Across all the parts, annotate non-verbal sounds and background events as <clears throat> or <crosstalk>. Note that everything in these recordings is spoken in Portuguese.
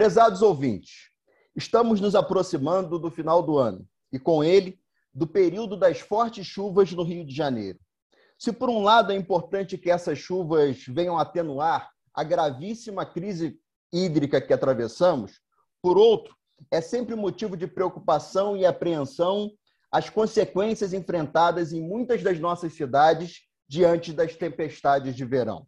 Prezados ouvintes, estamos nos aproximando do final do ano e, com ele, do período das fortes chuvas no Rio de Janeiro. Se, por um lado, é importante que essas chuvas venham atenuar a gravíssima crise hídrica que atravessamos, por outro, é sempre motivo de preocupação e apreensão as consequências enfrentadas em muitas das nossas cidades diante das tempestades de verão.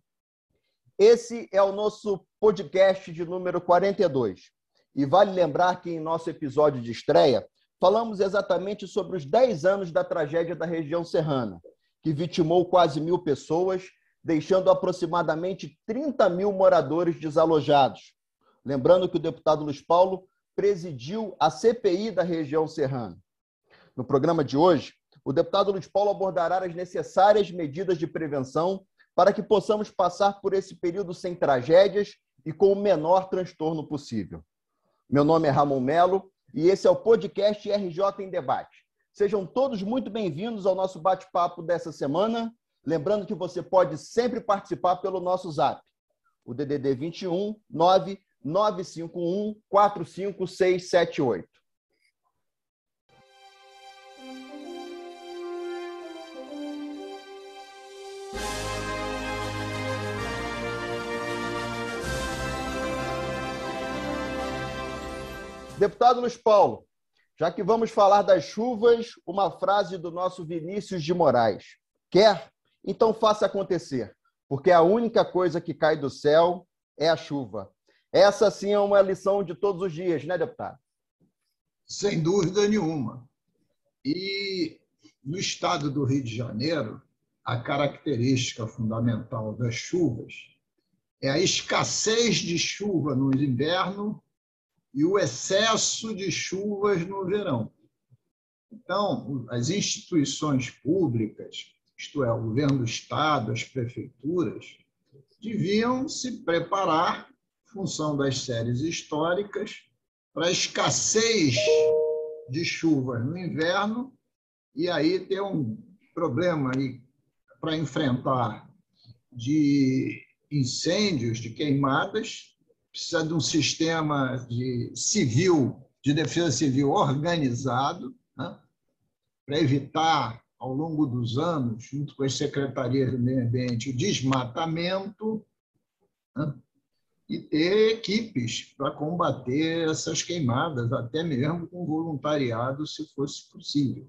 Esse é o nosso podcast de número 42. E vale lembrar que em nosso episódio de estreia, falamos exatamente sobre os 10 anos da tragédia da região serrana, que vitimou quase mil pessoas, deixando aproximadamente 30 mil moradores desalojados. Lembrando que o deputado Luiz Paulo presidiu a CPI da região serrana. No programa de hoje, o deputado Luiz Paulo abordará as necessárias medidas de prevenção para que possamos passar por esse período sem tragédias e com o menor transtorno possível. Meu nome é Ramon Melo e esse é o podcast RJ em Debate. Sejam todos muito bem-vindos ao nosso bate-papo dessa semana. Lembrando que você pode sempre participar pelo nosso zap, o DDD 21 951 45678. Deputado Luiz Paulo, já que vamos falar das chuvas, uma frase do nosso Vinícius de Moraes. Quer? Então faça acontecer, porque a única coisa que cai do céu é a chuva. Essa sim é uma lição de todos os dias, né, deputado? Sem dúvida nenhuma. E no estado do Rio de Janeiro, a característica fundamental das chuvas é a escassez de chuva no inverno e o excesso de chuvas no verão. Então, as instituições públicas, isto é, o governo do Estado, as prefeituras, deviam se preparar, em função das séries históricas, para a escassez de chuvas no inverno e aí ter um problema para enfrentar de incêndios, de queimadas, precisa de um sistema de civil, de defesa civil organizado, né? para evitar, ao longo dos anos, junto com as secretarias do meio ambiente, o desmatamento né? e ter equipes para combater essas queimadas, até mesmo com voluntariado, se fosse possível.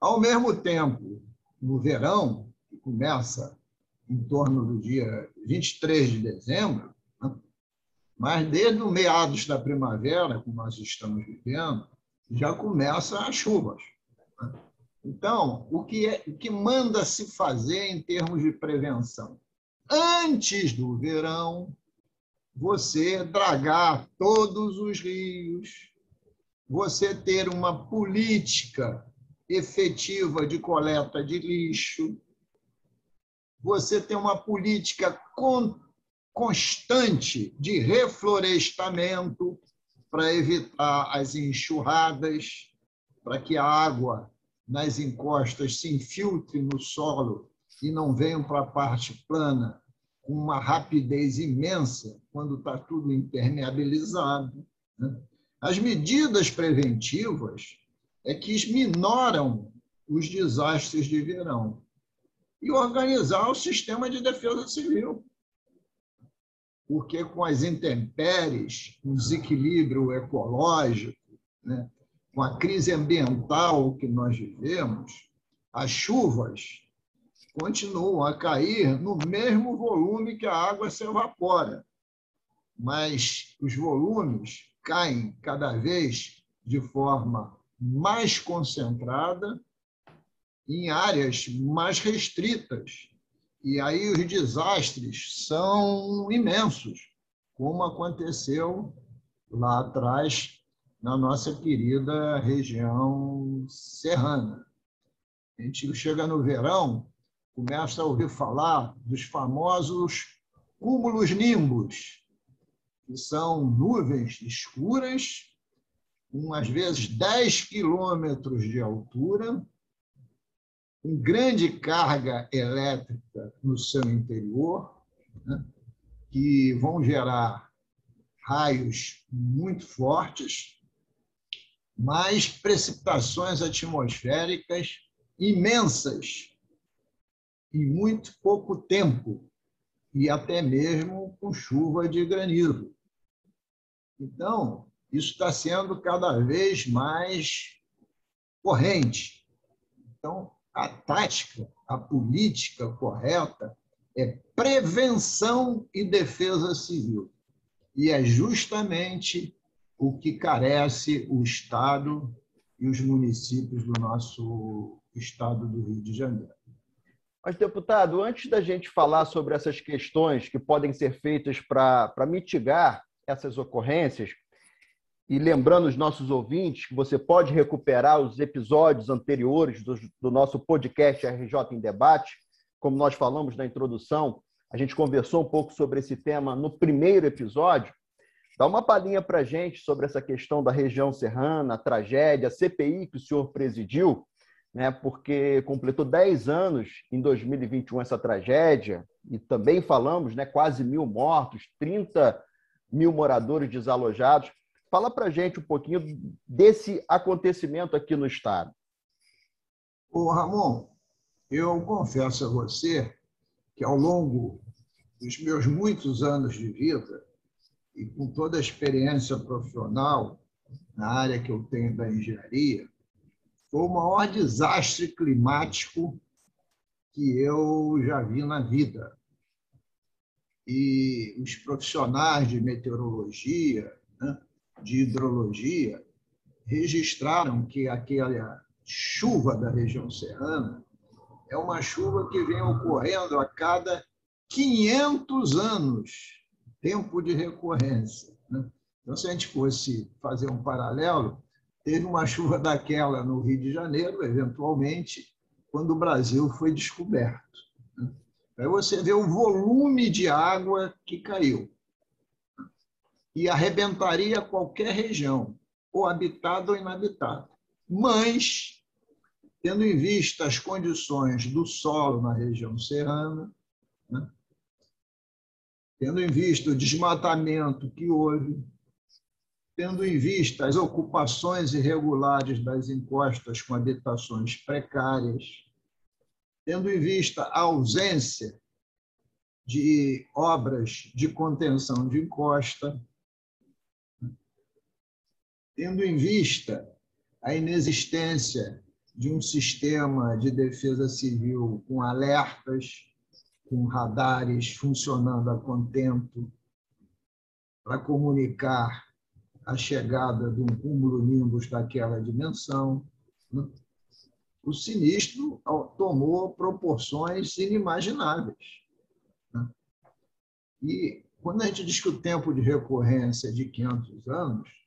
Ao mesmo tempo, no verão, que começa em torno do dia 23 de dezembro, mas desde o meados da primavera, que nós estamos vivendo, já começam as chuvas. Então, o que, é, o que manda se fazer em termos de prevenção? Antes do verão, você dragar todos os rios, você ter uma política efetiva de coleta de lixo, você ter uma política constante de reflorestamento para evitar as enxurradas, para que a água nas encostas se infiltre no solo e não venha para a parte plana com uma rapidez imensa quando está tudo impermeabilizado. Né? As medidas preventivas é que minoram os desastres de verão e organizar o sistema de defesa civil porque com as intempéries, com o desequilíbrio ecológico, né, com a crise ambiental que nós vivemos, as chuvas continuam a cair no mesmo volume que a água se evapora, mas os volumes caem cada vez de forma mais concentrada em áreas mais restritas e aí os desastres são imensos, como aconteceu lá atrás na nossa querida região serrana. A gente chega no verão, começa a ouvir falar dos famosos cúmulos nimbus, que são nuvens escuras, com às vezes 10 quilômetros de altura, com grande carga elétrica no seu interior, né, que vão gerar raios muito fortes, mas precipitações atmosféricas imensas em muito pouco tempo e até mesmo com chuva de granizo. Então, isso está sendo cada vez mais corrente. Então, a tática, a política correta é prevenção e defesa civil. E é justamente o que carece o Estado e os municípios do nosso Estado do Rio de Janeiro. Mas, deputado, antes da gente falar sobre essas questões que podem ser feitas para mitigar essas ocorrências, e lembrando os nossos ouvintes que você pode recuperar os episódios anteriores do, do nosso podcast RJ em Debate, como nós falamos na introdução, a gente conversou um pouco sobre esse tema no primeiro episódio. Dá uma palhinha para a gente sobre essa questão da região serrana, a tragédia, a CPI que o senhor presidiu, né, porque completou 10 anos em 2021 essa tragédia, e também falamos, né, quase mil mortos, 30 mil moradores desalojados. Fala para gente um pouquinho desse acontecimento aqui no Estado. Ô, Ramon, eu confesso a você que ao longo dos meus muitos anos de vida e com toda a experiência profissional na área que eu tenho da engenharia, foi o maior desastre climático que eu já vi na vida. E os profissionais de meteorologia, de hidrologia, registraram que aquela chuva da região serrana é uma chuva que vem ocorrendo a cada 500 anos, tempo de recorrência. Né? Então, se a gente fosse fazer um paralelo, teve uma chuva daquela no Rio de Janeiro, eventualmente, quando o Brasil foi descoberto. Né? Aí você vê o volume de água que caiu e arrebentaria qualquer região, ou habitada ou inabitada. Mas tendo em vista as condições do solo na região serrana, né? tendo em vista o desmatamento que houve, tendo em vista as ocupações irregulares das encostas com habitações precárias, tendo em vista a ausência de obras de contenção de encosta, tendo em vista a inexistência de um sistema de defesa civil com alertas, com radares funcionando a contento, para comunicar a chegada de um cúmulo nimbus daquela dimensão. Né? O sinistro tomou proporções inimagináveis. Né? E quando a gente diz que o tempo de recorrência é de 500 anos,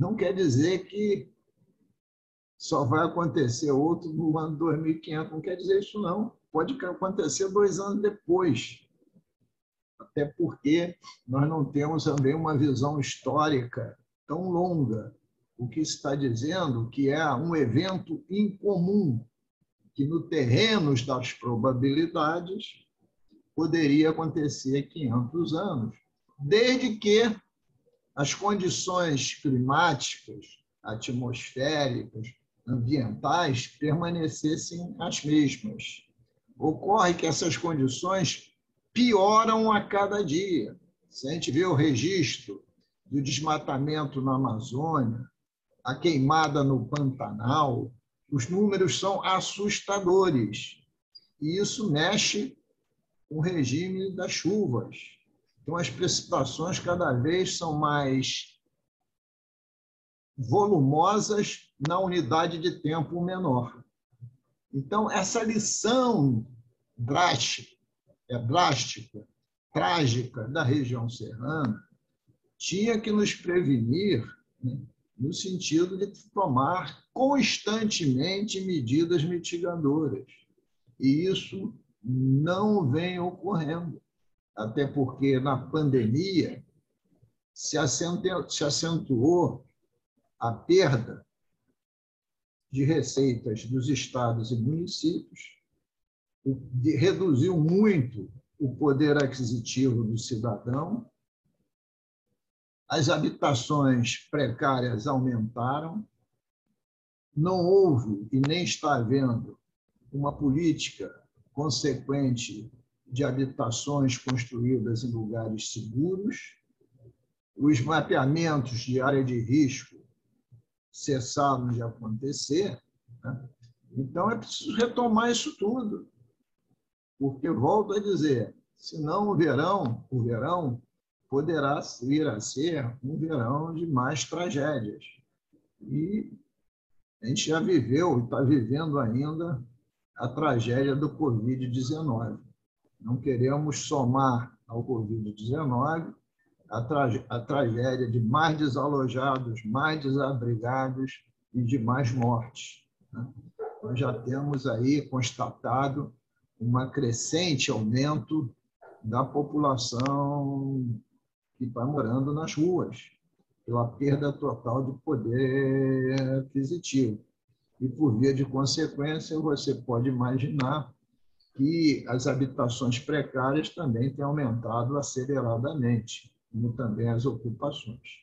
não quer dizer que só vai acontecer outro no ano 2500. Não quer dizer isso, não. Pode acontecer dois anos depois. Até porque nós não temos também uma visão histórica tão longa. O que está dizendo que é um evento incomum, que no terreno das probabilidades poderia acontecer 500 anos, desde que as condições climáticas, atmosféricas, ambientais permanecessem as mesmas. Ocorre que essas condições pioram a cada dia. Se a gente vê o registro do desmatamento na Amazônia, a queimada no Pantanal, os números são assustadores. E isso mexe com o regime das chuvas. Então, as precipitações cada vez são mais volumosas na unidade de tempo menor. Então, essa lição drástica, é drástica, trágica da região serrana tinha que nos prevenir né, no sentido de tomar constantemente medidas mitigadoras. E isso não vem ocorrendo, até porque na pandemia se acentuou a perda de receitas dos estados e municípios, reduziu muito o poder aquisitivo do cidadão, as habitações precárias aumentaram, não houve e nem está havendo uma política consequente de habitações construídas em lugares seguros, os mapeamentos de área de risco cessaram de acontecer. Né? Então, é preciso retomar isso tudo. Porque, volto a dizer, senão o verão, o verão poderá vir a ser um verão de mais tragédias. E a gente já viveu e está vivendo ainda a tragédia do Covid-19. Não queremos somar ao Covid-19 a, a tragédia de mais desalojados, mais desabrigados e de mais mortes. Né? Nós já temos aí constatado uma crescente aumento da população que está morando nas ruas, pela perda total de poder aquisitivo. E, por via de consequência, você pode imaginar que as habitações precárias também têm aumentado aceleradamente, como também as ocupações.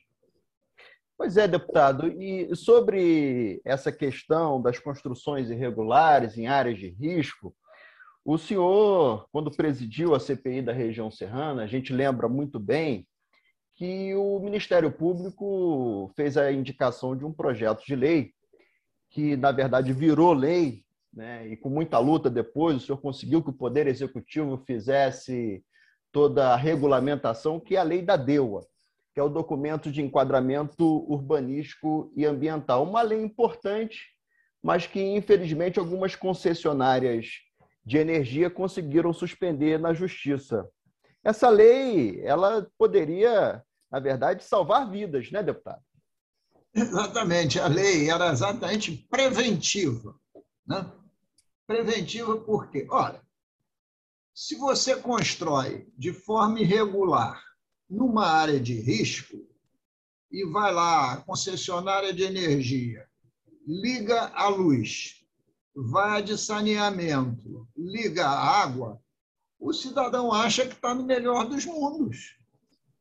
Pois é, deputado. E sobre essa questão das construções irregulares em áreas de risco, o senhor, quando presidiu a CPI da região serrana, a gente lembra muito bem que o Ministério Público fez a indicação de um projeto de lei que, na verdade, virou lei, né? e com muita luta depois, o senhor conseguiu que o Poder Executivo fizesse toda a regulamentação, que é a lei da DEUA que é o documento de enquadramento urbanístico e ambiental. Uma lei importante, mas que, infelizmente, algumas concessionárias de energia conseguiram suspender na justiça. Essa lei, ela poderia, na verdade, salvar vidas, né, deputado? Exatamente, a lei era exatamente preventiva. Né? Preventiva por quê? Olha, se você constrói de forma irregular numa área de risco e vai lá, concessionária de energia, liga a luz, vai de saneamento, liga a água, o cidadão acha que está no melhor dos mundos.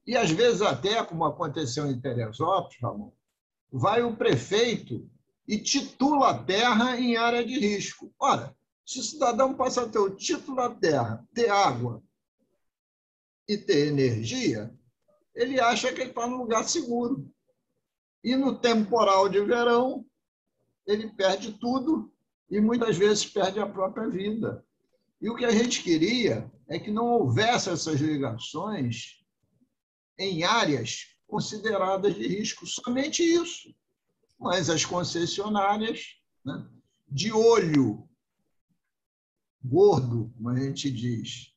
E às vezes até, como aconteceu em Teresópolis, Ramon, vai o prefeito e titula a terra em área de risco. Ora, se o cidadão passa a ter o título da terra, ter água, e ter energia, ele acha que ele está num lugar seguro. E no temporal de verão, ele perde tudo e muitas vezes perde a própria vida. E o que a gente queria é que não houvesse essas ligações em áreas consideradas de risco, somente isso. Mas as concessionárias, né, de olho gordo, como a gente diz,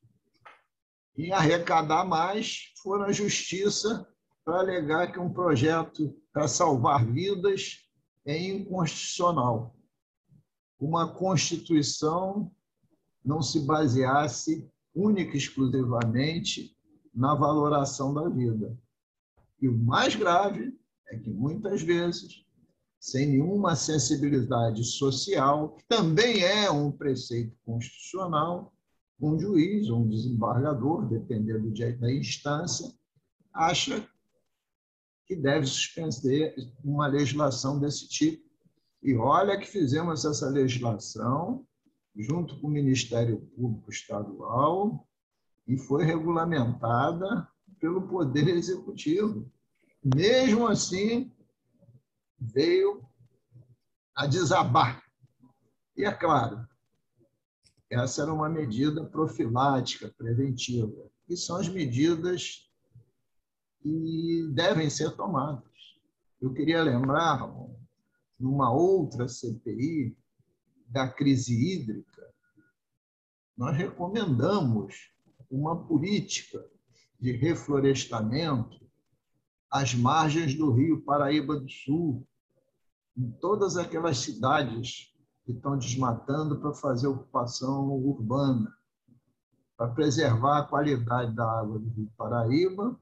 em arrecadar mais foram à justiça para alegar que um projeto para salvar vidas é inconstitucional. Uma Constituição não se baseasse única e exclusivamente na valoração da vida. E o mais grave é que, muitas vezes, sem nenhuma sensibilidade social, também é um preceito constitucional, um juiz um desembargador, dependendo da instância, acha que deve suspender uma legislação desse tipo. E olha que fizemos essa legislação junto com o Ministério Público Estadual e foi regulamentada pelo Poder Executivo. Mesmo assim, veio a desabar. E é claro, essa era uma medida profilática, preventiva. E são as medidas que devem ser tomadas. Eu queria lembrar, numa outra CPI, da crise hídrica, nós recomendamos uma política de reflorestamento às margens do rio Paraíba do Sul, em todas aquelas cidades que estão desmatando para fazer ocupação urbana, para preservar a qualidade da água do Rio Paraíba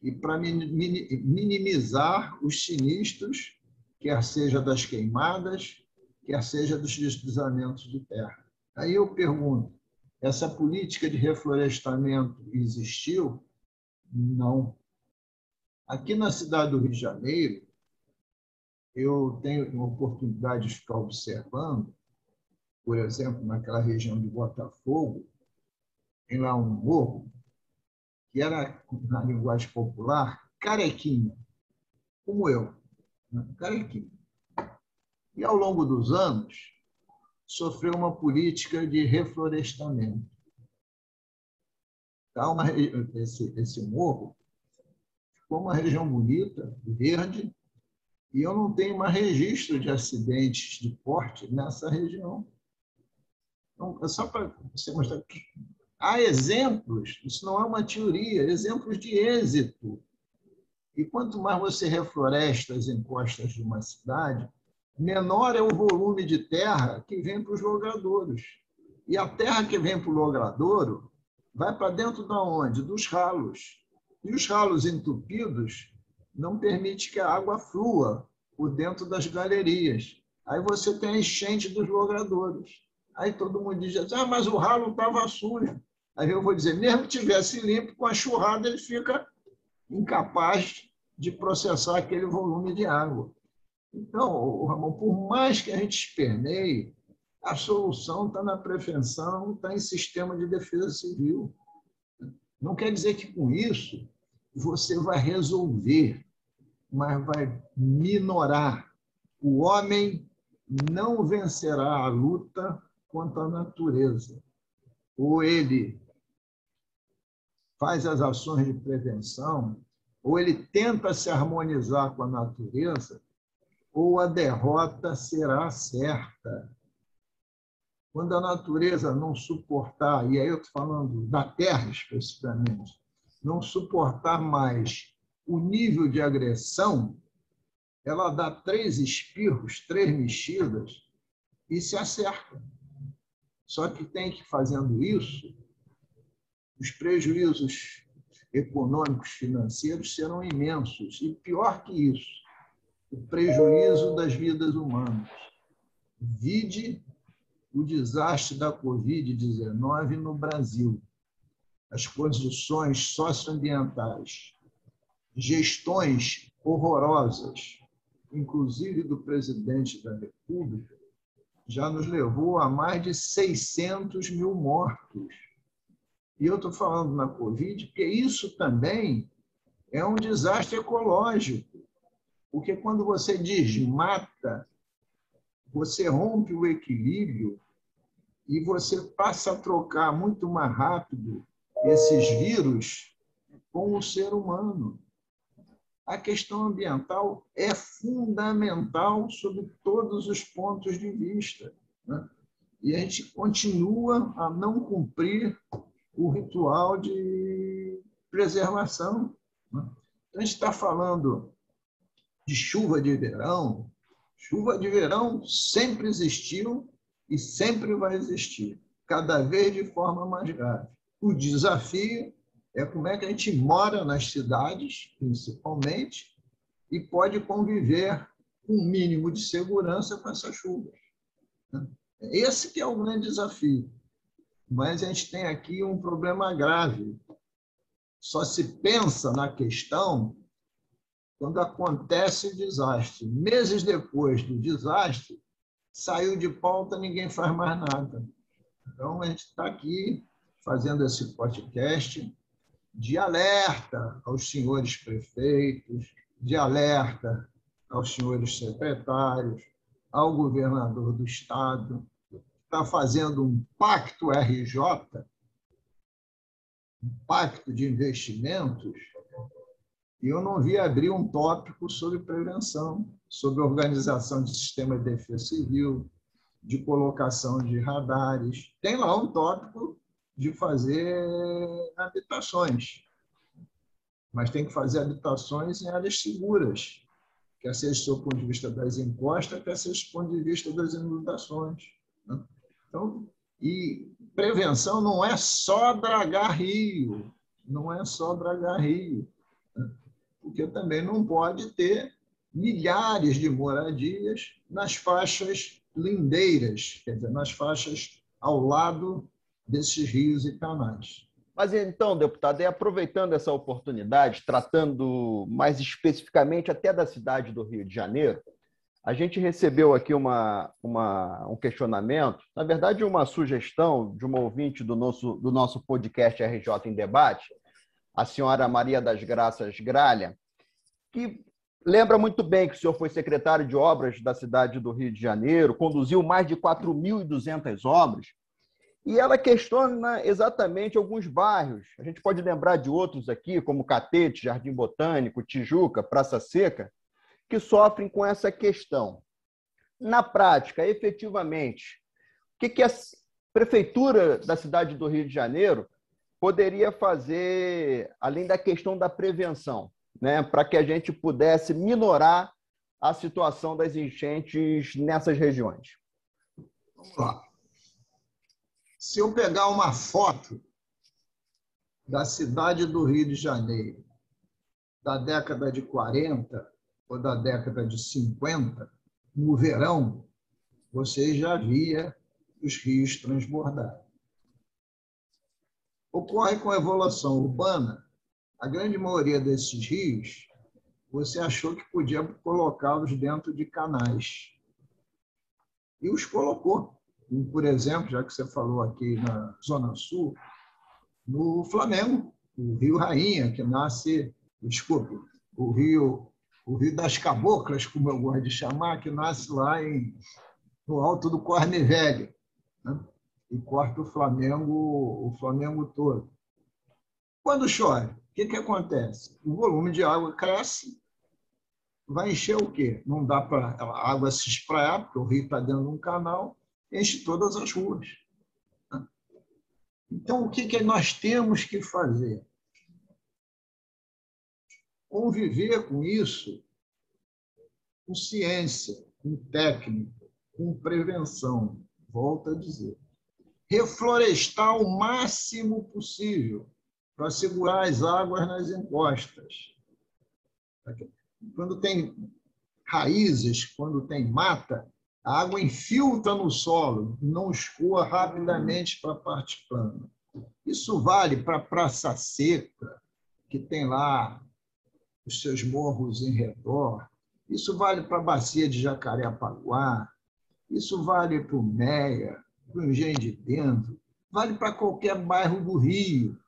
e para minimizar os sinistros, quer seja das queimadas, quer seja dos deslizamentos de terra. Aí eu pergunto, essa política de reflorestamento existiu? Não. Aqui na cidade do Rio de Janeiro, eu tenho uma oportunidade de ficar observando, por exemplo, naquela região de Botafogo, tem lá um morro que era, na linguagem popular, carequinha, como eu, né? carequinha. E, ao longo dos anos, sofreu uma política de reflorestamento. Tá uma, esse, esse morro ficou uma região bonita, verde, e eu não tenho mais registro de acidentes de porte nessa região. Então, é só para você mostrar que há exemplos, isso não é uma teoria, exemplos de êxito. E quanto mais você refloresta as encostas de uma cidade, menor é o volume de terra que vem para os logradouros. E a terra que vem para o logradouro vai para dentro de onde? Dos ralos. E os ralos entupidos não permite que a água flua por dentro das galerias. Aí você tem a enchente dos logradouros. Aí todo mundo diz, ah, mas o ralo estava sujo. Aí eu vou dizer, mesmo que tivesse limpo, com a churrada ele fica incapaz de processar aquele volume de água. Então, Ramon, por mais que a gente esperneie, a solução está na prevenção, está em sistema de defesa civil. Não quer dizer que com isso você vai resolver, mas vai minorar. O homem não vencerá a luta contra a natureza. Ou ele faz as ações de prevenção, ou ele tenta se harmonizar com a natureza, ou a derrota será certa. Quando a natureza não suportar, e aí eu estou falando da Terra especificamente, não suportar mais o nível de agressão, ela dá três espirros, três mexidas e se acerta. Só que tem que, fazendo isso, os prejuízos econômicos, financeiros serão imensos. E pior que isso, o prejuízo das vidas humanas. Vide o desastre da Covid-19 no Brasil, as condições socioambientais, gestões horrorosas, inclusive do presidente da República, já nos levou a mais de 600 mil mortos. E eu estou falando na Covid porque isso também é um desastre ecológico. Porque quando você desmata, você rompe o equilíbrio e você passa a trocar muito mais rápido esses vírus com o ser humano. A questão ambiental é fundamental sob todos os pontos de vista. Né? E a gente continua a não cumprir o ritual de preservação. Né? Então, a gente está falando de chuva de verão, chuva de verão sempre existiu e sempre vai existir, cada vez de forma mais grave. O desafio é como é que a gente mora nas cidades, principalmente, e pode conviver com um mínimo de segurança com essas chuvas. Esse que é o grande desafio. Mas a gente tem aqui um problema grave. Só se pensa na questão quando acontece o desastre. Meses depois do desastre, saiu de pauta, ninguém faz mais nada. Então, a gente está aqui fazendo esse podcast de alerta aos senhores prefeitos, de alerta aos senhores secretários, ao governador do Estado, está fazendo um pacto RJ, um pacto de investimentos, e eu não vi abrir um tópico sobre prevenção, sobre organização de sistema de defesa civil, de colocação de radares. Tem lá um tópico de fazer habitações, mas tem que fazer habitações em áreas seguras, quer seja do ponto de vista das encostas, quer seja do ponto de vista das inundações. Né? Então, e prevenção não é só dragar rio, não é só dragar rio porque também não pode ter milhares de moradias nas faixas lindeiras, quer dizer, nas faixas ao lado desses rios e canais. Mas então, deputado, e aproveitando essa oportunidade, tratando mais especificamente até da cidade do Rio de Janeiro, a gente recebeu aqui uma, uma, um questionamento, na verdade, uma sugestão de uma ouvinte do nosso, do nosso podcast RJ em Debate, a senhora Maria das Graças Gralha, que lembra muito bem que o senhor foi secretário de obras da cidade do Rio de Janeiro, conduziu mais de 4.200 obras, e ela questiona exatamente alguns bairros. A gente pode lembrar de outros aqui, como Catete, Jardim Botânico, Tijuca, Praça Seca, que sofrem com essa questão. Na prática, efetivamente, o que, a prefeitura da cidade do Rio de Janeiro poderia fazer, além da questão da prevenção, né, para que a gente pudesse minorar a situação das enchentes nessas regiões? Vamos lá. Se eu pegar uma foto da cidade do Rio de Janeiro, da década de 40, ou da década de 50, no verão, você já via os rios transbordar. Ocorre com a evolução urbana, a grande maioria desses rios, você achou que podia colocá-los dentro de canais. E os colocou. Por exemplo, já que você falou aqui na Zona Sul, no Flamengo, o Rio Rainha, que nasce, desculpe, o Rio o Rio das Caboclas, como eu gosto de chamar, que nasce lá em, no alto do Corne Velho, né? e corta o Flamengo, o Flamengo todo. Quando chove, o que, que acontece? O volume de água cresce, vai encher o quê? Não dá para a água se espraiar, porque o rio está dentro de um canal, enche todas as ruas. Né? Então, o que, que nós temos que fazer? conviver com isso com ciência, com técnica, com prevenção. Volto a dizer. Reflorestar o máximo possível para segurar as águas nas encostas. Quando tem raízes, quando tem mata, a água infiltra no solo, não escoa rapidamente para a parte plana. Isso vale para a Praça Seca, que tem lá os seus morros em redor. Isso vale para a bacia de Jacarepaguá, isso vale para o Meia, para o Engenho de Dentro, vale para qualquer bairro do Rio.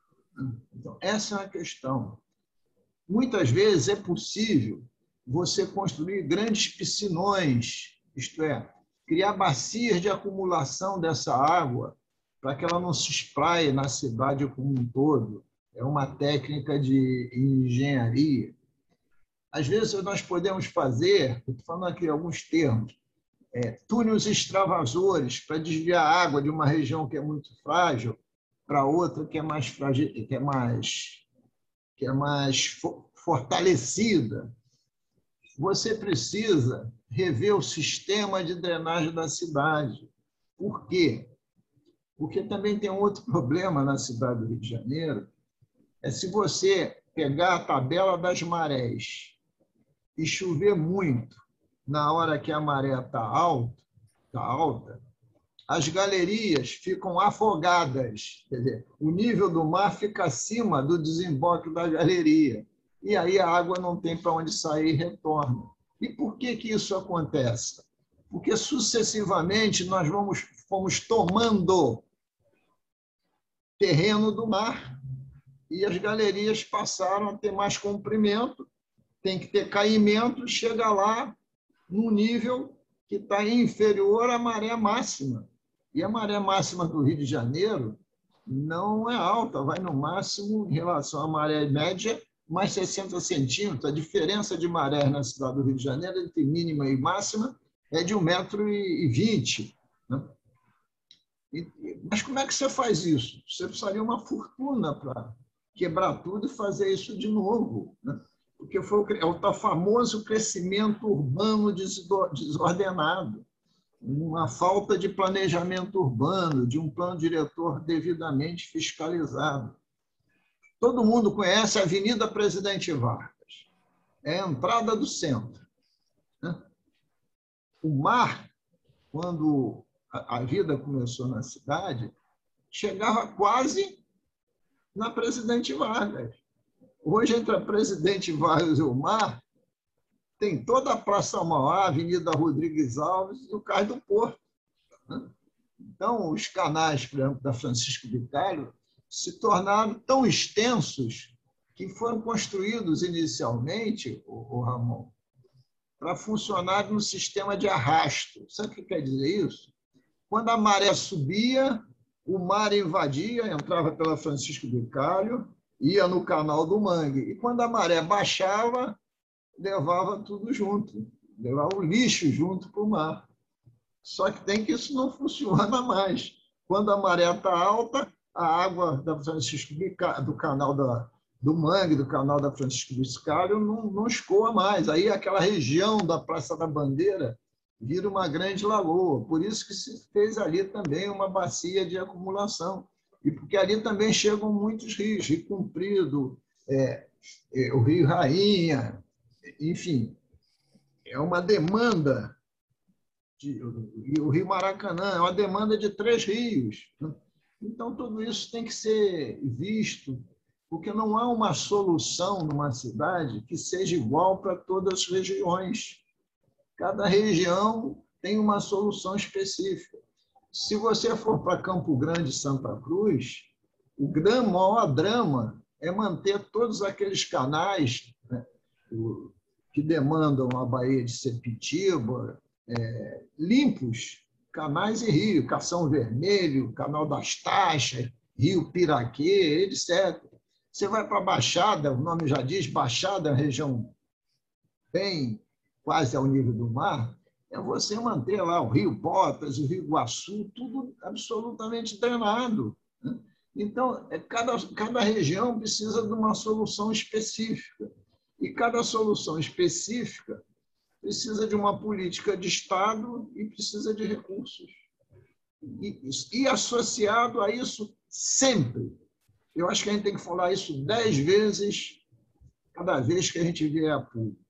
Então, essa é a questão. Muitas vezes é possível você construir grandes piscinões, isto é, criar bacias de acumulação dessa água para que ela não se espraie na cidade como um todo. É uma técnica de engenharia. Às vezes, nós podemos fazer, estou falando aqui alguns termos, é, túneis extravasores para desviar água de uma região que é muito frágil para outra que é mais frágil, que é mais que é mais fortalecida. Você precisa rever o sistema de drenagem da cidade. Por quê? Porque também tem outro problema na cidade do Rio de Janeiro, é se você pegar a tabela das marés e chover muito na hora que a maré está alta, tá alta, as galerias ficam afogadas, quer dizer, o nível do mar fica acima do desemboque da galeria. E aí a água não tem para onde sair e retorna. E por que, que isso acontece? Porque sucessivamente nós vamos, fomos tomando terreno do mar e as galerias passaram a ter mais comprimento tem que ter caimento, chega lá num nível que está inferior à maré máxima. E a maré máxima do Rio de Janeiro não é alta, vai no máximo, em relação à maré média, mais 60 centímetros. A diferença de maré na cidade do Rio de Janeiro, entre mínima e máxima, é de 1,20m. Né? Mas como é que você faz isso? Você precisaria uma fortuna para quebrar tudo e fazer isso de novo. Né? porque foi é o famoso crescimento urbano desordenado, uma falta de planejamento urbano, de um plano diretor devidamente fiscalizado. Todo mundo conhece a Avenida Presidente Vargas, é a entrada do centro. Né? O mar, quando a vida começou na cidade, chegava quase na Presidente Vargas. Hoje, entre a Presidente Vargas e o mar, tem toda a Praça Mauá, Avenida Rodrigues Alves e o Cais do Porto. Né? Então, os canais, por exemplo, da Francisco Vitário, se tornaram tão extensos que foram construídos inicialmente, o Ramon, para funcionar no sistema de arrasto. Sabe o que quer dizer isso? Quando a maré subia, o mar invadia, entrava pela Francisco Bicalho, ia no canal do Mangue. E quando a maré baixava, levava tudo junto, levava o lixo junto para o mar. Só que tem que isso não funciona mais. Quando a maré está alta, a água da Francisco do canal da, do Mangue, do canal da Francisco Bicalho, não, não escoa mais. Aí aquela região da Praça da Bandeira vira uma grande lagoa. Por isso que se fez ali também uma bacia de acumulação. E porque ali também chegam muitos rios, Rio Comprido, é, é, o Rio Rainha, enfim, é uma demanda. De, e o Rio Maracanã é uma demanda de três rios. Então, tudo isso tem que ser visto, porque não há uma solução numa cidade que seja igual para todas as regiões. Cada região tem uma solução específica. Se você for para Campo Grande, Santa Cruz, o maior drama é manter todos aqueles canais né, que demandam a Baía de Sepitiba é, limpos, canais e rio, Cação Vermelho, Canal das Taxas, Rio Piraquê, etc. Você vai para a Baixada, o nome já diz, Baixada, região bem quase ao nível do mar, é você manter lá o Rio Botas, o Rio Iguaçu, tudo absolutamente drenado. Né? Então, é, cada, cada região precisa de uma solução específica. E cada solução específica precisa de uma política de Estado e precisa de recursos. E, e associado a isso, sempre. Eu acho que a gente tem que falar isso dez vezes cada vez que a gente vier a público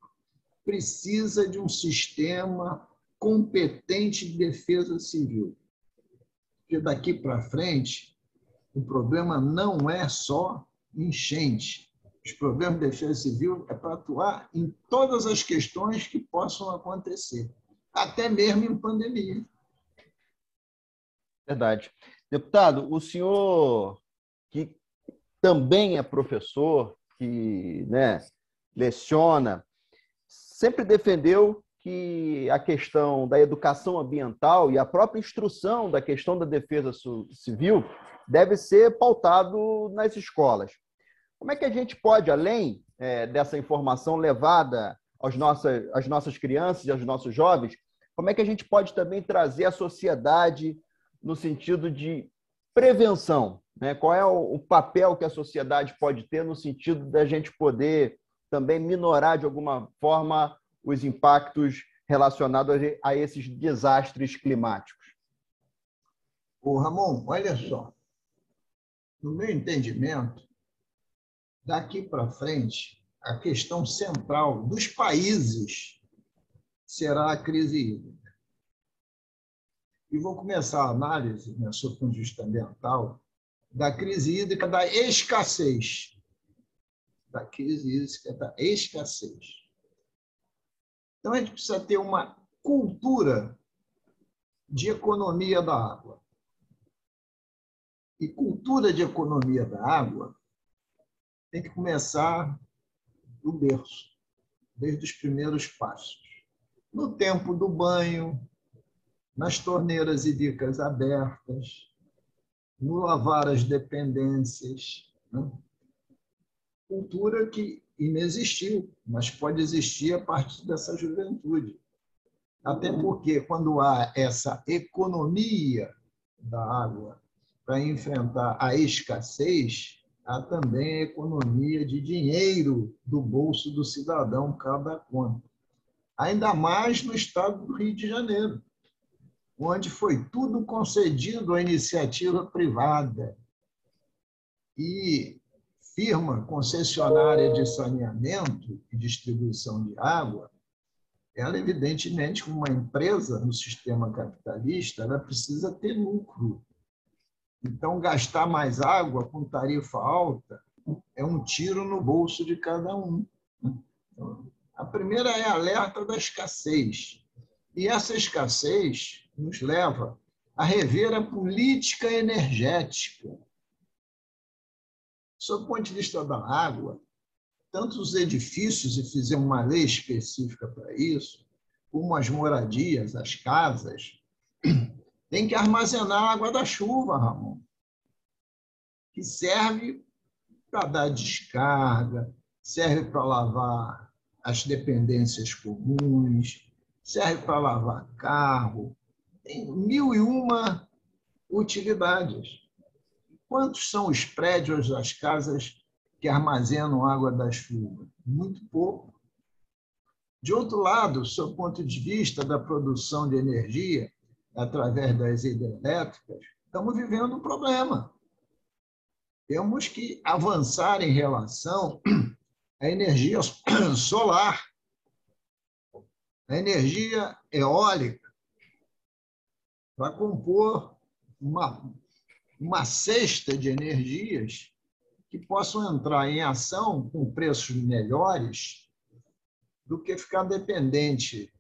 precisa de um sistema competente de defesa civil. Porque daqui para frente, o problema não é só enchente. Os problemas de defesa civil é para atuar em todas as questões que possam acontecer, até mesmo em pandemia. Verdade. Deputado, o senhor que também é professor, que né, leciona, sempre defendeu que a questão da educação ambiental e a própria instrução da questão da defesa civil deve ser pautado nas escolas. Como é que a gente pode, além é, dessa informação levada aos nossas, às nossas crianças e aos nossos jovens, como é que a gente pode também trazer a sociedade no sentido de prevenção? Né? Qual é o, o papel que a sociedade pode ter no sentido da gente poder também minorar de alguma forma os impactos relacionados a esses desastres climáticos? Ô, Ramon, olha só. No meu entendimento, daqui para frente, a questão central dos países será a crise hídrica. E vou começar a análise, né, sob o ponto de vista ambiental, da crise hídrica da escassez da crise hídrica, da escassez. Então, a gente precisa ter uma cultura de economia da água. E cultura de economia da água tem que começar do berço, desde os primeiros passos. No tempo do banho, nas torneiras e bicas abertas, no lavar as dependências. Né? cultura que inexistiu, mas pode existir a partir dessa juventude. Até porque, quando há essa economia da água para enfrentar a escassez, há também a economia de dinheiro do bolso do cidadão cada conta. Ainda mais no estado do Rio de Janeiro, onde foi tudo concedido à iniciativa privada. E firma concessionária de saneamento e distribuição de água, ela, evidentemente, como uma empresa no sistema capitalista, ela precisa ter lucro. Então, gastar mais água com tarifa alta é um tiro no bolso de cada um. A primeira é alerta da escassez. E essa escassez nos leva a rever a política energética. Sob o ponto de vista da água, tanto os edifícios, e fizemos uma lei específica para isso, como as moradias, as casas, tem que armazenar a água da chuva, Ramon, que serve para dar descarga, serve para lavar as dependências comuns, serve para lavar carro, tem mil e uma utilidades. Quantos são os prédios, as casas que armazenam água da chuva? Muito pouco. De outro lado, sob o ponto de vista da produção de energia, através das hidrelétricas, estamos vivendo um problema. Temos que avançar em relação à energia solar, à energia eólica, para compor uma, uma cesta de energias que possam entrar em ação com preços melhores do que ficar dependente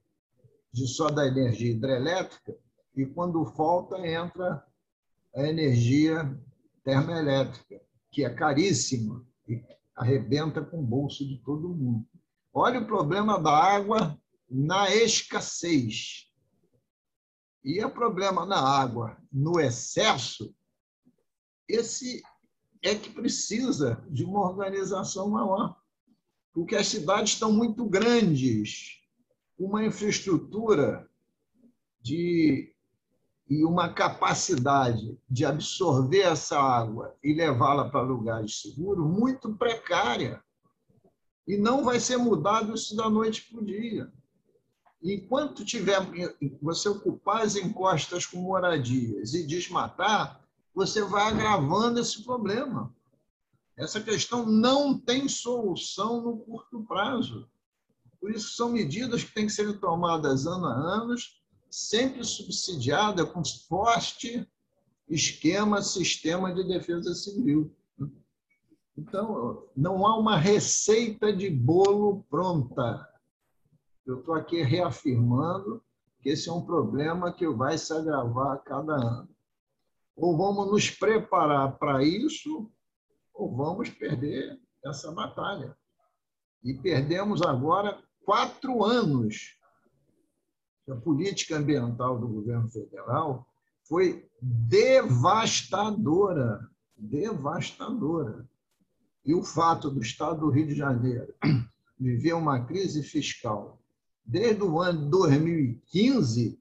de só da energia hidrelétrica e quando falta entra a energia termoelétrica, que é caríssima e arrebenta com o bolso de todo mundo. Olha o problema da água na escassez. E o problema na água no excesso, esse é que precisa de uma organização maior. Porque as cidades estão muito grandes, uma infraestrutura de e uma capacidade de absorver essa água e levá-la para lugares seguros muito precária. E não vai ser mudado isso da noite para o dia. Enquanto tiver você ocupar as encostas com moradias e desmatar, você vai agravando esse problema. Essa questão não tem solução no curto prazo. Por isso, são medidas que têm que ser tomadas ano a ano sempre subsidiada com forte esquema, sistema de defesa civil. Então, não há uma receita de bolo pronta. Eu estou aqui reafirmando que esse é um problema que vai se agravar a cada ano. Ou vamos nos preparar para isso, ou vamos perder essa batalha. E perdemos agora quatro anos a política ambiental do governo federal foi devastadora, devastadora. E o fato do Estado do Rio de Janeiro <clears throat> viver uma crise fiscal desde o ano 2015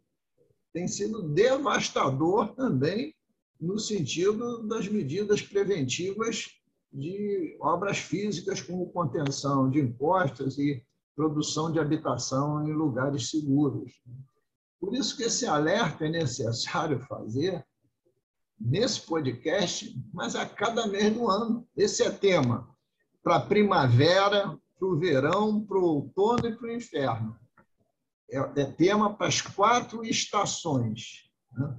tem sido devastador também no sentido das medidas preventivas de obras físicas, como contenção de impostos e produção de habitação em lugares seguros. Por isso que esse alerta é necessário fazer nesse podcast, mas a cada mês do ano. Esse é tema para a primavera, para o verão, para o outono e para o inverno. É, é tema para as quatro estações. Né?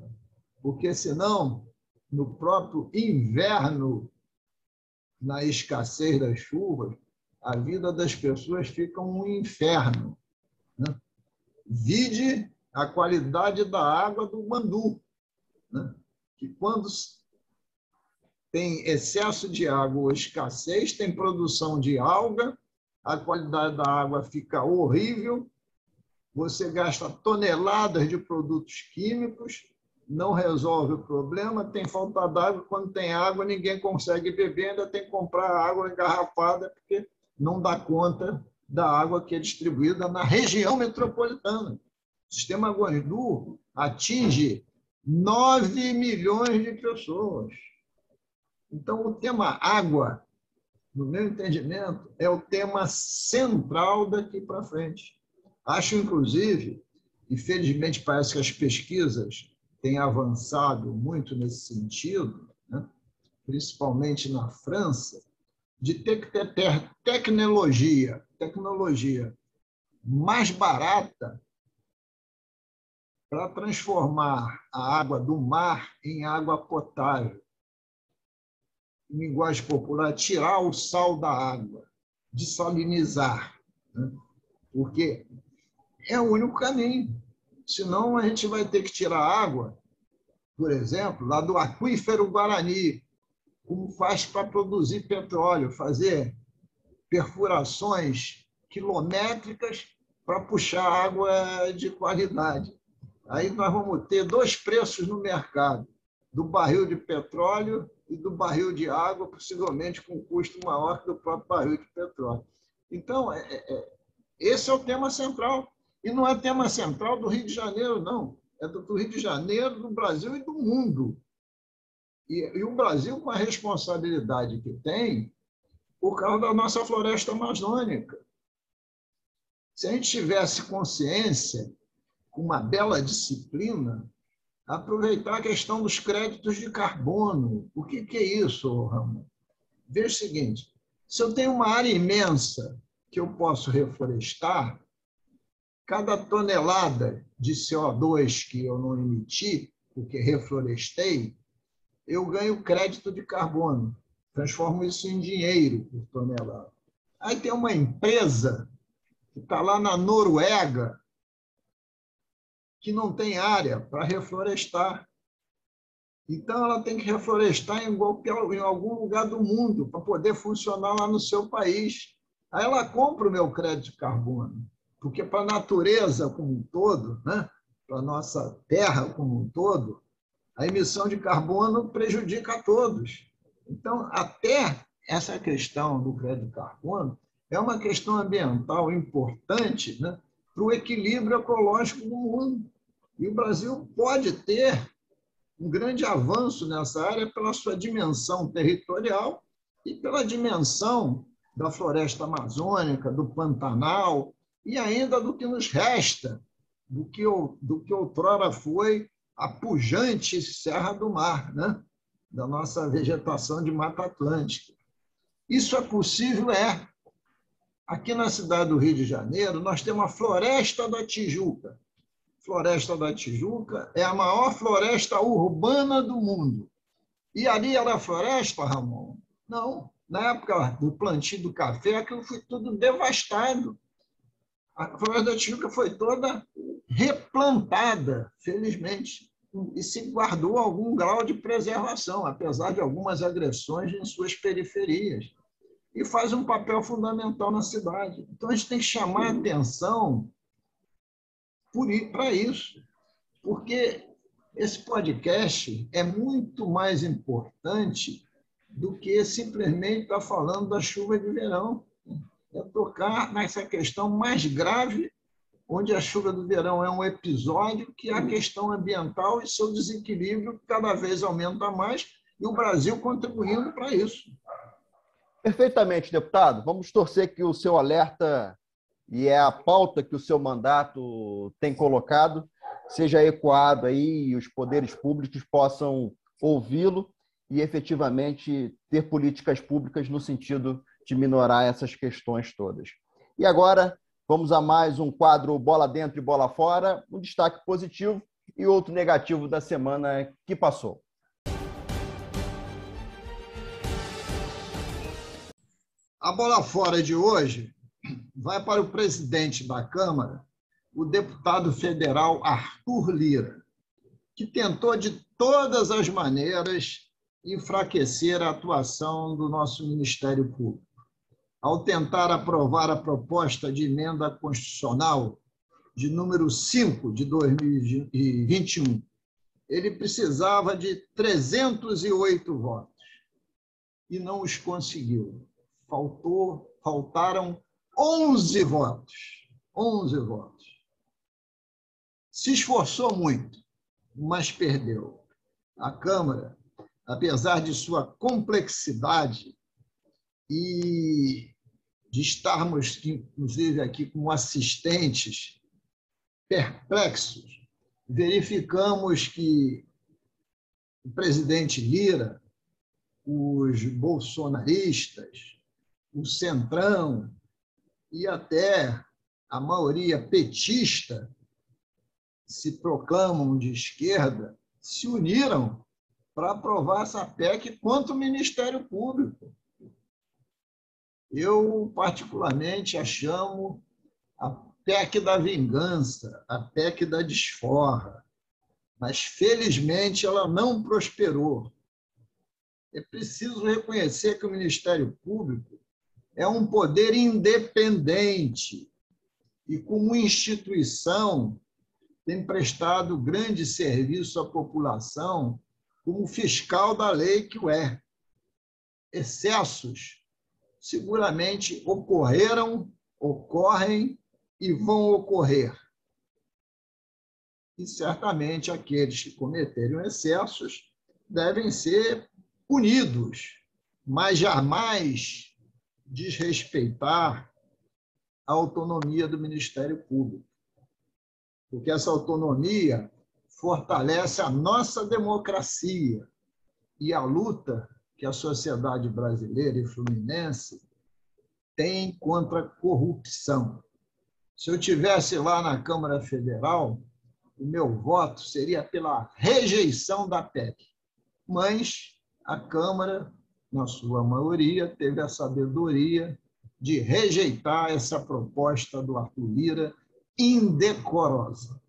Porque, senão, no próprio inverno, na escassez das chuvas, a vida das pessoas fica um inferno. Né? Vide a qualidade da água do Mandu, né? que quando tem excesso de água ou escassez, tem produção de alga, a qualidade da água fica horrível, você gasta toneladas de produtos químicos, não resolve o problema, tem falta d'água, quando tem água ninguém consegue beber, ainda tem que comprar água engarrafada, porque não dá conta da água que é distribuída na região metropolitana. O sistema Guandu atinge 9 milhões de pessoas. Então, o tema água, no meu entendimento, é o tema central daqui para frente. Acho, inclusive, e felizmente parece que as pesquisas têm avançado muito nesse sentido, né? principalmente na França, de ter que ter tecnologia, tecnologia mais barata para transformar a água do mar em água potável. em linguagem popular, tirar o sal da água, dessalinizar, né? porque é o único caminho. Senão, a gente vai ter que tirar água, por exemplo, lá do aquífero Guarani, como faz para produzir petróleo, fazer perfurações quilométricas para puxar água de qualidade. Aí nós vamos ter dois preços no mercado: do barril de petróleo e do barril de água, possivelmente com custo maior que do próprio barril de petróleo. Então, é, é, é, esse é o tema central. E não é tema central do Rio de Janeiro, não. É do Rio de Janeiro, do Brasil e do mundo. E, e o Brasil, com a responsabilidade que tem, por causa da nossa floresta amazônica. Se a gente tivesse consciência, com uma bela disciplina, aproveitar a questão dos créditos de carbono. O que, que é isso, Ramon? Veja o seguinte: se eu tenho uma área imensa que eu posso reflorestar, cada tonelada de CO2 que eu não emiti, porque reflorestei, eu ganho crédito de carbono. Transformo isso em dinheiro por tonelada. Aí tem uma empresa que está lá na Noruega, que não tem área para reflorestar. Então, ela tem que reflorestar em, algum lugar do mundo para poder funcionar lá no seu país. Aí ela compra o meu crédito de carbono, porque para a natureza como um todo, né? para a nossa terra como um todo, a emissão de carbono prejudica a todos. Então, até essa questão do crédito carbono é uma questão ambiental importante né? para o equilíbrio ecológico do mundo. E o Brasil pode ter um grande avanço nessa área pela sua dimensão territorial e pela dimensão da floresta amazônica, do Pantanal e ainda do que nos resta, do que, do que outrora foi a pujante Serra do Mar, né? da nossa vegetação de Mata Atlântica. Isso é possível? É. Aqui na cidade do Rio de Janeiro, nós temos a Floresta da Tijuca, Floresta da Tijuca é a maior floresta urbana do mundo. E ali era floresta, Ramon? Não. Na época do plantio do café, aquilo foi tudo devastado. A floresta da Tijuca foi toda replantada, felizmente, e se guardou algum grau de preservação, apesar de algumas agressões em suas periferias. E faz um papel fundamental na cidade. Então, a gente tem que chamar a atenção para isso, porque esse podcast é muito mais importante do que simplesmente estar falando da chuva de verão. É tocar nessa questão mais grave, onde a chuva do verão é um episódio, que a questão ambiental e seu desequilíbrio cada vez aumenta mais, e o Brasil contribuindo para isso. Perfeitamente, deputado. Vamos torcer que o seu alerta e é a pauta que o seu mandato tem colocado seja ecoado aí e os poderes públicos possam ouvi-lo e efetivamente ter políticas públicas no sentido de minorar essas questões todas. E agora vamos a mais um quadro Bola Dentro e Bola Fora, um destaque positivo e outro negativo da semana que passou. A bola fora de hoje vai para o presidente da Câmara, o deputado federal Arthur Lira, que tentou de todas as maneiras enfraquecer a atuação do nosso Ministério Público. Ao tentar aprovar a proposta de emenda constitucional de número 5 de 2021, ele precisava de 308 votos e não os conseguiu. Faltou, faltaram 11 votos. 11 votos. Se esforçou muito, mas perdeu. A Câmara, apesar de sua complexidade e de estarmos, inclusive, aqui como assistentes perplexos, verificamos que o presidente Lira, os bolsonaristas, o Centrão, e até a maioria petista se proclamam de esquerda, se uniram para aprovar essa PEC contra o Ministério Público. Eu, particularmente, a chamo a PEC da vingança, a PEC da desforra. Mas, felizmente, ela não prosperou. É preciso reconhecer que o Ministério Público é um poder independente e, como instituição, tem prestado grande serviço à população como fiscal da lei que o é. Excessos seguramente ocorreram, ocorrem e vão ocorrer. E certamente aqueles que cometeram excessos devem ser punidos, mas jamais desrespeitar a autonomia do Ministério Público. Porque essa autonomia fortalece a nossa democracia e a luta que a sociedade brasileira e fluminense tem contra a corrupção. Se eu tivesse lá na Câmara Federal, o meu voto seria pela rejeição da PEC. Mas a Câmara, na sua maioria, teve a sabedoria de rejeitar essa proposta do Arthur Lira indecorosa.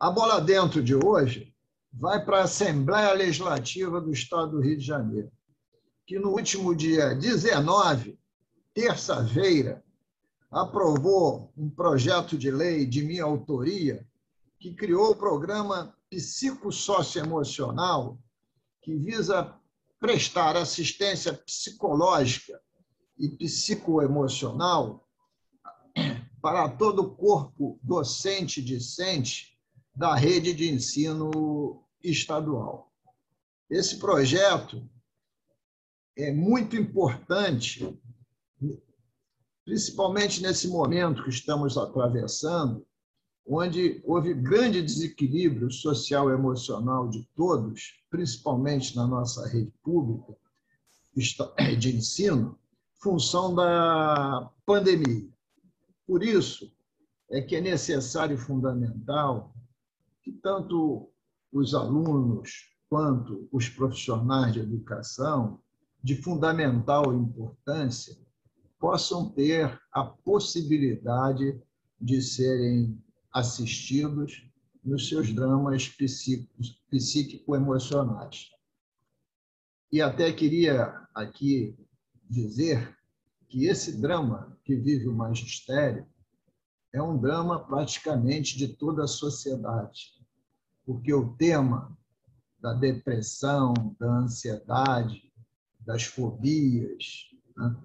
A bola dentro de hoje vai para a Assembleia Legislativa do Estado do Rio de Janeiro, que no último dia 19, terça-feira, aprovou um projeto de lei de minha autoria que criou o programa psicossocioemocional que visa prestar assistência psicológica e psicoemocional para todo o corpo docente e discente da rede de ensino estadual. Esse projeto é muito importante, principalmente nesse momento que estamos atravessando, onde houve grande desequilíbrio social e emocional de todos, principalmente na nossa rede pública <coughs> de ensino, função da pandemia. Por isso, é que é necessário e fundamental que tanto os alunos quanto os profissionais de educação, de fundamental importância, possam ter a possibilidade de serem assistidos nos seus dramas psíquico-emocionais. E até queria aqui dizer que esse drama que vive o magistério é um drama praticamente de toda a sociedade porque o tema da depressão, da ansiedade, das fobias, né,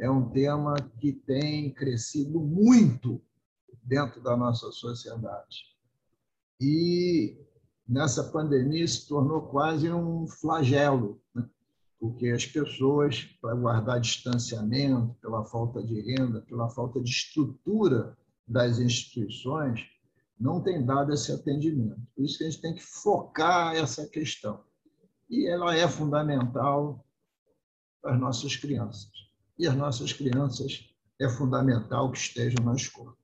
é um tema que tem crescido muito dentro da nossa sociedade. E nessa pandemia se tornou quase um flagelo, né? porque as pessoas, para guardar distanciamento, pela falta de renda, pela falta de estrutura das instituições, não tem dado esse atendimento. Por isso que a gente tem que focar essa questão. E ela é fundamental para as nossas crianças. E as nossas crianças é fundamental que estejam na escola.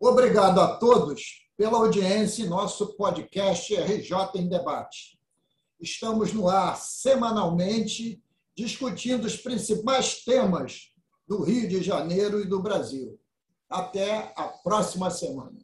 Obrigado a todos pela audiência em nosso podcast RJ em Debate. Estamos no ar semanalmente discutindo os principais temas do Rio de Janeiro e do Brasil. Até a próxima semana.